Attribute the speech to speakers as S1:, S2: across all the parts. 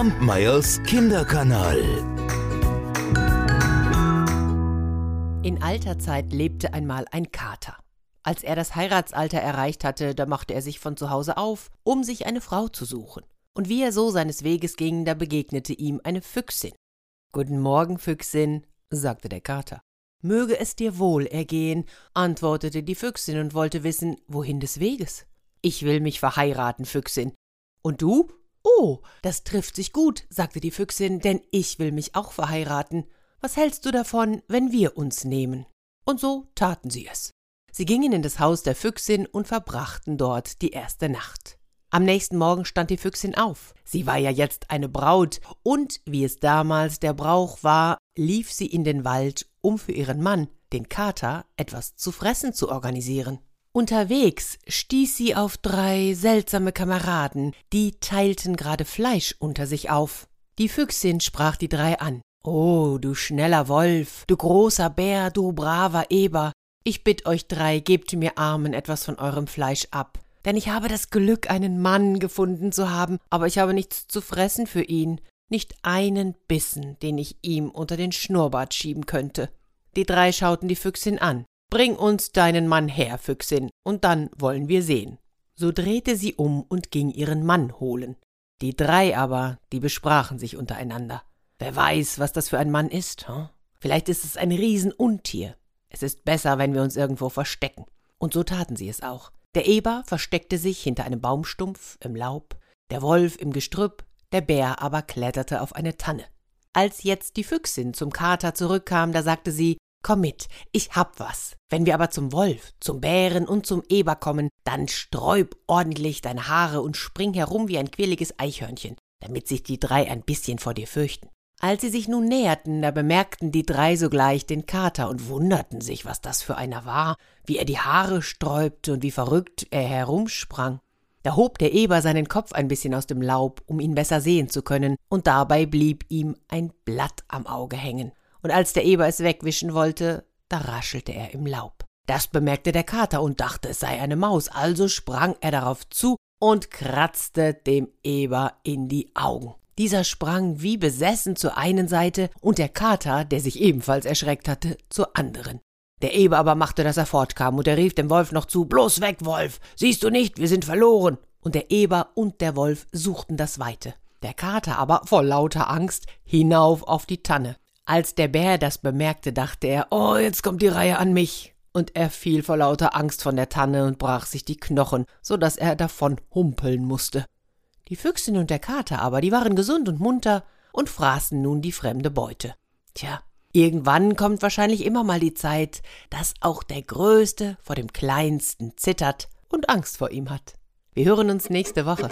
S1: Kampmeyers Kinderkanal.
S2: In alter Zeit lebte einmal ein Kater. Als er das Heiratsalter erreicht hatte, da machte er sich von zu Hause auf, um sich eine Frau zu suchen. Und wie er so seines Weges ging, da begegnete ihm eine Füchsin. Guten Morgen, Füchsin, sagte der Kater. Möge es dir wohl ergehen, antwortete die Füchsin und wollte wissen, wohin des Weges. Ich will mich verheiraten, Füchsin. Und du? Oh, das trifft sich gut, sagte die Füchsin, denn ich will mich auch verheiraten. Was hältst du davon, wenn wir uns nehmen? Und so taten sie es. Sie gingen in das Haus der Füchsin und verbrachten dort die erste Nacht. Am nächsten Morgen stand die Füchsin auf. Sie war ja jetzt eine Braut, und wie es damals der Brauch war, lief sie in den Wald, um für ihren Mann, den Kater, etwas zu fressen zu organisieren. Unterwegs stieß sie auf drei seltsame Kameraden, die teilten gerade Fleisch unter sich auf. Die Füchsin sprach die drei an. Oh, du schneller Wolf, du großer Bär, du braver Eber, ich bitt euch drei, gebt mir Armen etwas von eurem Fleisch ab. Denn ich habe das Glück, einen Mann gefunden zu haben, aber ich habe nichts zu fressen für ihn, nicht einen Bissen, den ich ihm unter den Schnurrbart schieben könnte. Die drei schauten die Füchsin an. Bring uns deinen Mann her, Füchsin, und dann wollen wir sehen. So drehte sie um und ging ihren Mann holen. Die drei aber, die besprachen sich untereinander. Wer weiß, was das für ein Mann ist, hm? Vielleicht ist es ein Riesenuntier. Es ist besser, wenn wir uns irgendwo verstecken. Und so taten sie es auch. Der Eber versteckte sich hinter einem Baumstumpf im Laub, der Wolf im Gestrüpp, der Bär aber kletterte auf eine Tanne. Als jetzt die Füchsin zum Kater zurückkam, da sagte sie Komm mit, ich hab was. Wenn wir aber zum Wolf, zum Bären und zum Eber kommen, dann sträub ordentlich deine Haare und spring herum wie ein quirliges Eichhörnchen, damit sich die drei ein bisschen vor dir fürchten. Als sie sich nun näherten, da bemerkten die drei sogleich den Kater und wunderten sich, was das für einer war, wie er die Haare sträubte und wie verrückt er herumsprang. Da hob der Eber seinen Kopf ein bisschen aus dem Laub, um ihn besser sehen zu können, und dabei blieb ihm ein Blatt am Auge hängen und als der Eber es wegwischen wollte, da raschelte er im Laub. Das bemerkte der Kater und dachte, es sei eine Maus, also sprang er darauf zu und kratzte dem Eber in die Augen. Dieser sprang wie besessen zur einen Seite und der Kater, der sich ebenfalls erschreckt hatte, zur anderen. Der Eber aber machte, dass er fortkam, und er rief dem Wolf noch zu Bloß weg, Wolf. Siehst du nicht, wir sind verloren. Und der Eber und der Wolf suchten das Weite. Der Kater aber, vor lauter Angst, hinauf auf die Tanne. Als der Bär das bemerkte, dachte er, oh, jetzt kommt die Reihe an mich. Und er fiel vor lauter Angst von der Tanne und brach sich die Knochen, so dass er davon humpeln musste. Die Füchsin und der Kater aber, die waren gesund und munter und fraßen nun die fremde Beute. Tja, irgendwann kommt wahrscheinlich immer mal die Zeit, dass auch der Größte vor dem Kleinsten zittert und Angst vor ihm hat. Wir hören uns nächste Woche.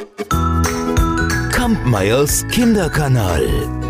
S1: Kampmeyers Kinderkanal.